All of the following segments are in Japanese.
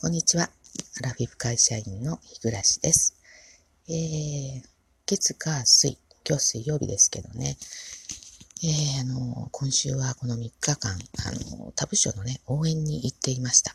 こんにちは。アラフィフ会社員の日暮です。えー、月火水、今日水曜日ですけどね、えー、あの、今週はこの3日間、あの、他部署のね、応援に行っていました。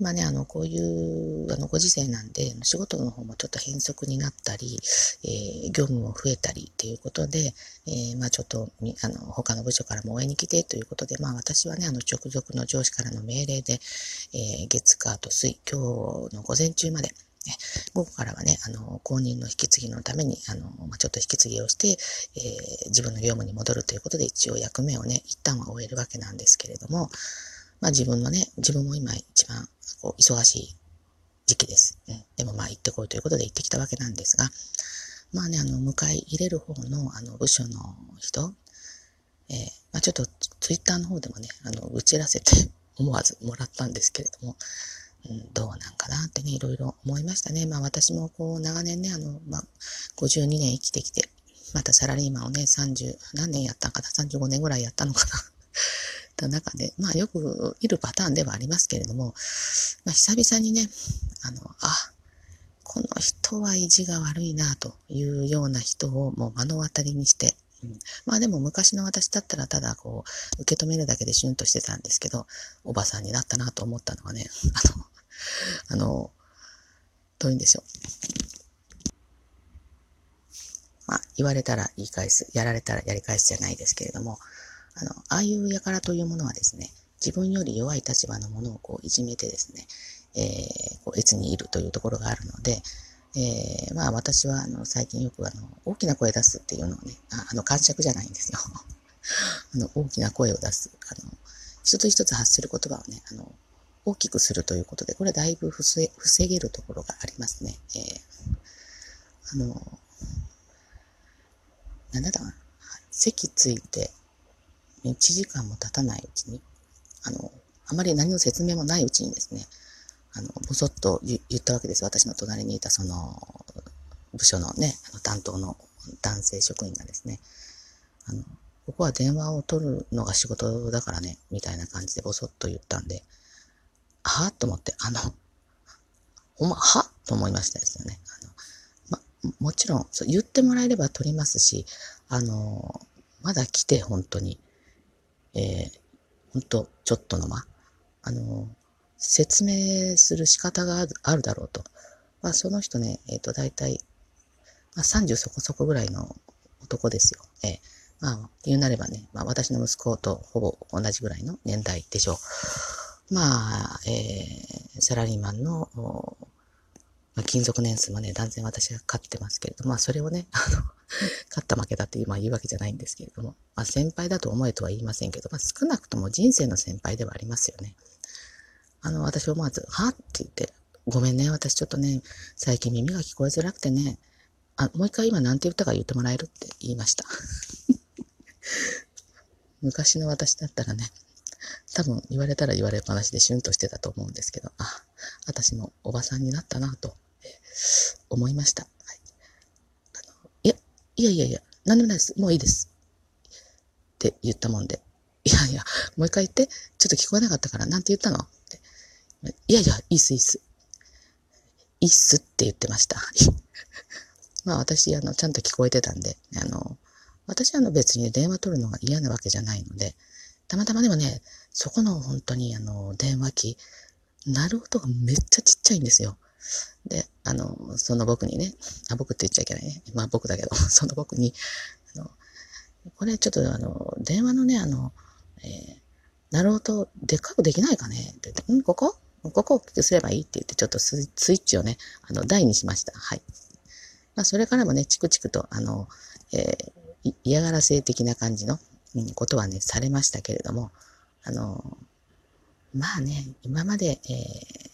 今ね、あの、こういう、あの、ご時世なんで、仕事の方もちょっと変則になったり、えー、業務も増えたりっていうことで、えー、まあちょっと、あの、他の部署からも応援に来てということで、まあ私はね、あの、直属の上司からの命令で、えー、月火と水、今日の午前中まで、午後からはね、あの、公認の引き継ぎのために、あの、まあ、ちょっと引き継ぎをして、えー、自分の業務に戻るということで、一応役目をね、一旦は終えるわけなんですけれども、まあ自分のね、自分も今一番こう忙しい時期です。うん、でもまあ行ってこいということで行ってきたわけなんですが、まあね、あの、迎え入れる方のあの部署の人、えー、まあちょっとツイッターの方でもね、あの、打ちらせて 思わずもらったんですけれども、うん、どうなんかなってね、いろいろ思いましたね。まあ私もこう長年ね、あの、まあ52年生きてきて、またサラリーマンをね、30、何年やったかな、35年ぐらいやったのかな。た中で、まあよくいるパターンではありますけれども、まあ久々にね、あの、あ、この人は意地が悪いなというような人をもう目の当たりにして、うん、まあでも昔の私だったらただこう、受け止めるだけでシュンとしてたんですけど、おばさんになったなと思ったのはね、あの、あの、どういうんでしょう。まあ、言われたら言い返す、やられたらやり返すじゃないですけれども、あの、ああいう輩というものはですね、自分より弱い立場のものをこういじめてですね、えー、こう越にいるというところがあるので、えー、まあ私はあの最近よくあの大きな声出すっていうのをね、ああの感触じゃないんですよ。あの大きな声を出す。あの一つ一つ発する言葉をね、あの大きくするということで、これはだいぶ防げるところがありますね。えー、あの、なんだったかな。席ついて1時間も経たないうちに、あの、あまり何の説明もないうちにですね、あの、ぼそっと言ったわけです私の隣にいたその、部署のね、担当の男性職員がですね、あの、ここは電話を取るのが仕事だからね、みたいな感じでぼそっと言ったんで、はぁと思って、あの、ほんま、はと思いましたですよね。あの、ま、もちろん、そう言ってもらえれば取りますし、あの、まだ来て本当に、えー、ほんと、ちょっとの間、あの、説明する仕方があるだろうと。まあ、その人ね、えっ、ー、と、大体、まあ、30そこそこぐらいの男ですよ。えー、まあ、言うなればね、まあ、私の息子とほぼ同じぐらいの年代でしょう。まあ、えー、サラリーマンの、まあ、勤続年数もね、断然私が勝ってますけれども、まあ、それをね、あの、勝った負けだってまあ言うわけじゃないんですけれども、まあ、先輩だと思えとは言いませんけど、まあ、少なくとも人生の先輩ではありますよね。あの、私思わず、はって言って、ごめんね、私ちょっとね、最近耳が聞こえづらくてね、あ、もう一回今何て言ったか言ってもらえるって言いました。昔の私だったらね、多分言われたら言われっぱなしでシュンとしてたと思うんですけど、あ、私もおばさんになったなと思いました。はい、あのいや、いやいやいや、何でもないです。もういいです。って言ったもんで、いやいや、もう一回言って、ちょっと聞こえなかったから、なんて言ったの？って。いやいや、いいっす、いいっす。いいっすって言ってました。まあ私、あの、ちゃんと聞こえてたんで、あの、私あの別に電話取るのが嫌なわけじゃないので、たまたまでもね、そこの本当にあの、電話機、鳴る音がめっちゃちっちゃいんですよ。で、あの、その僕にね、あ、僕って言っちゃいけないね。まあ僕だけど、その僕に、あの、これちょっとあの、電話のね、あの、えー、鳴る音でっかくできないかね？って言って、んここ？ここを大きくすればいいって言って、ちょっとスイッチをね、あの、台にしました。はい。まあ、それからもね、チクチクと、あの、えー、嫌がらせ的な感じの、うん、ことはね、されましたけれども、あの、まあね、今まで、えー、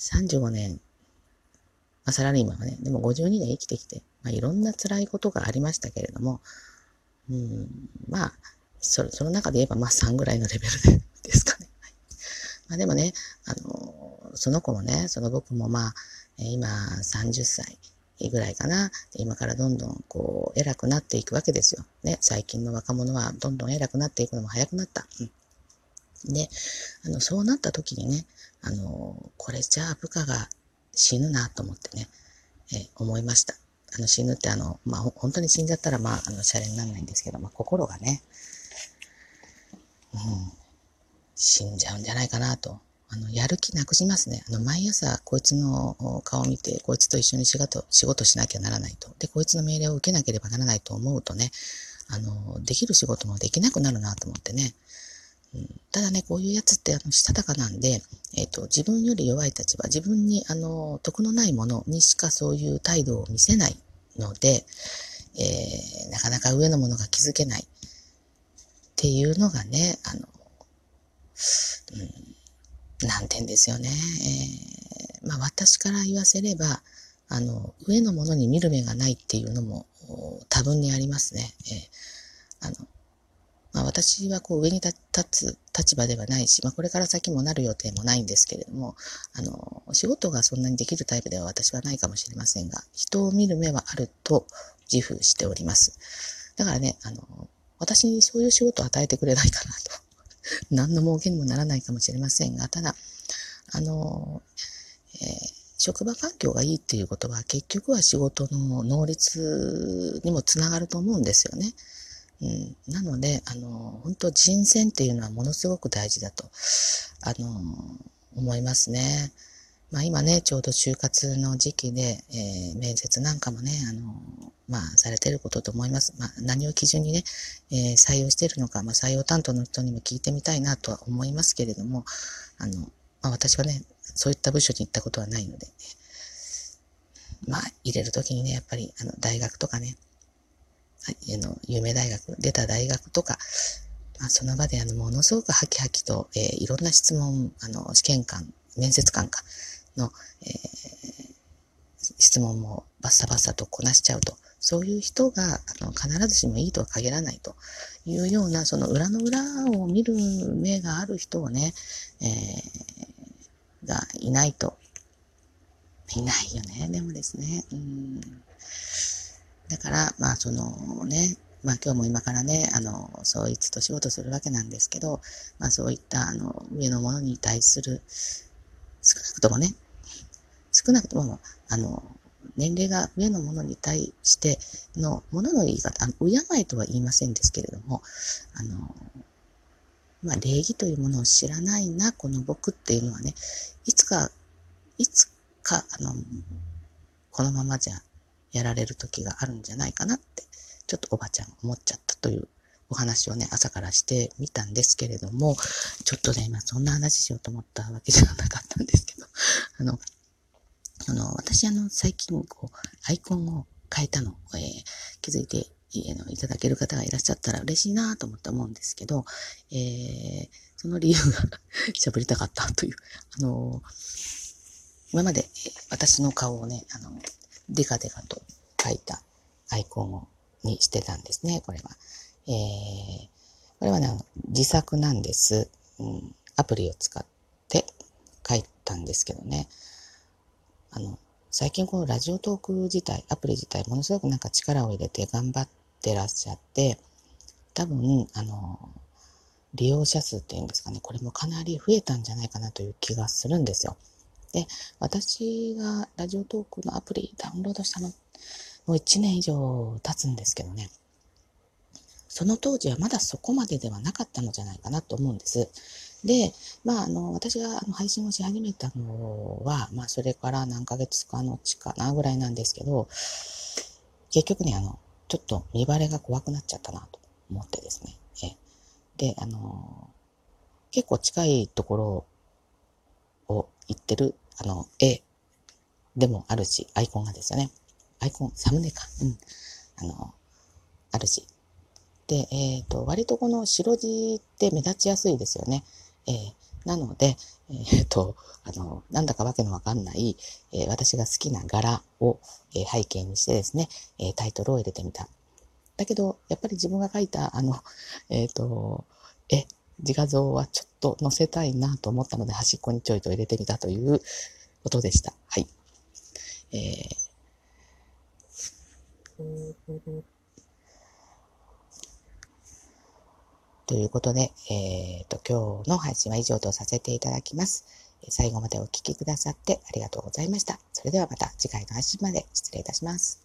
35年、まあ、サラリーマンはね、でも52年生きてきて、まあ、いろんな辛いことがありましたけれども、うん、まあ、そその中で言えば、まあ3ぐらいのレベルでですかね。まあでもね、あの、その子もね、その僕もまあ、今30歳ぐらいかな。今からどんどんこう、偉くなっていくわけですよ。ね、最近の若者はどんどん偉くなっていくのも早くなった。うんで、あの、そうなった時にね、あの、これじゃあ部下が死ぬなと思ってね、え思いました。あの、死ぬってあの、まあ、本当に死んじゃったら、まあ、あの、シャレにならないんですけど、まあ、心がね、うん、死んじゃうんじゃないかなと。あの、やる気なくしますね。あの、毎朝、こいつの顔を見て、こいつと一緒に仕事、仕事しなきゃならないと。で、こいつの命令を受けなければならないと思うとね、あの、できる仕事もできなくなるなと思ってね。うん、ただね、こういうやつって、あの、したたかなんで、えっ、ー、と、自分より弱い立場、自分に、あの、得のないものにしかそういう態度を見せないので、えー、なかなか上のものが気づけないっていうのがね、あの、うん、難点ですよね。えー、まあ私から言わせれば、あの、上のものに見る目がないっていうのも多分にありますね。えー、あの、まあ私はこう上に立つ立場ではないし、まあこれから先もなる予定もないんですけれども、あの、仕事がそんなにできるタイプでは私はないかもしれませんが、人を見る目はあると自負しております。だからね、あの、私にそういう仕事を与えてくれないかなと。何の儲けにもならないかもしれませんが、ただ、あの、えー、職場環境がいいっていうことは結局は仕事の能率にもつながると思うんですよね。うん、なので、あの、本当人選っていうのはものすごく大事だと、あの、思いますね。まあ今ね、ちょうど就活の時期で、えー、面接なんかもね、あの、まあされてることと思います。まあ何を基準にね、えー、採用してるのか、まあ採用担当の人にも聞いてみたいなとは思いますけれども、あの、まあ私はね、そういった部署に行ったことはないので、まあ入れるときにね、やっぱりあの大学とかね、はいあの、有名大学、出た大学とか、まあ、その場であの、ものすごくハキハキと、えー、いろんな質問、あの、試験官、面接官か、の、えー、質問もバッサバッサとこなしちゃうと、そういう人があの必ずしもいいとは限らないというような、その裏の裏を見る目がある人をね、えー、がいないと。いないよね、でもですね。うんだから、まあそのね、まあ今日も今からね、あの、そういつと仕事するわけなんですけど、まあそういったあの上のものに対する、少なくともね、少なくとも、あの、年齢が上のものに対してのものの言い方、あの敬いとは言いませんですけれども、あの、まあ、礼儀というものを知らないな、この僕っていうのはね、いつか、いつか、あの、このままじゃやられる時があるんじゃないかなって、ちょっとおばちゃん思っちゃったというお話をね、朝からしてみたんですけれども、ちょっとね、今そんな話しようと思ったわけじゃなかったんですけど、あの、あの、私あの、最近こう、アイコンを変えたの、えー、気づいていただける方がいらっしゃったら嬉しいなと思って思うんですけど、えー、その理由が 喋りたかったという、あの、今まで私の顔をね、あの、デカデカと書いたアイコンにしてたんですね、これは。えー、これはね、自作なんです。うん、アプリを使って書いたんですけどね。あの、最近このラジオトーク自体、アプリ自体、ものすごくなんか力を入れて頑張ってらっしゃって、多分、あの、利用者数っていうんですかね、これもかなり増えたんじゃないかなという気がするんですよ。で、私がラジオトークのアプリダウンロードしたの、もう1年以上経つんですけどね、その当時はまだそこまでではなかったのじゃないかなと思うんです。で、まあ、あの、私が配信をし始めたのは、まあ、それから何ヶ月かのちかなぐらいなんですけど、結局ね、あの、ちょっと見バレが怖くなっちゃったなと思ってですね。で、あの、結構近いところを言ってる、あの、絵でもあるし、アイコンがですよね。アイコン、サムネか。うん。あの、あるし。で、えっ、ー、と、割とこの白地って目立ちやすいですよね。えー、なので、えっ、ー、と、あの、なんだかわけのわかんない、え私が好きな柄を、え背景にしてですね、えタイトルを入れてみた。だけど、やっぱり自分が書いた、あの、えっ、と、絵、自画像はちょっと載せたいなと思ったので、端っこにちょいと入れてみたということでした。はい。えーということで、えっ、と、今日の配信は以上とさせていただきます。最後までお聴きくださってありがとうございました。それではまた次回の配信まで失礼いたします。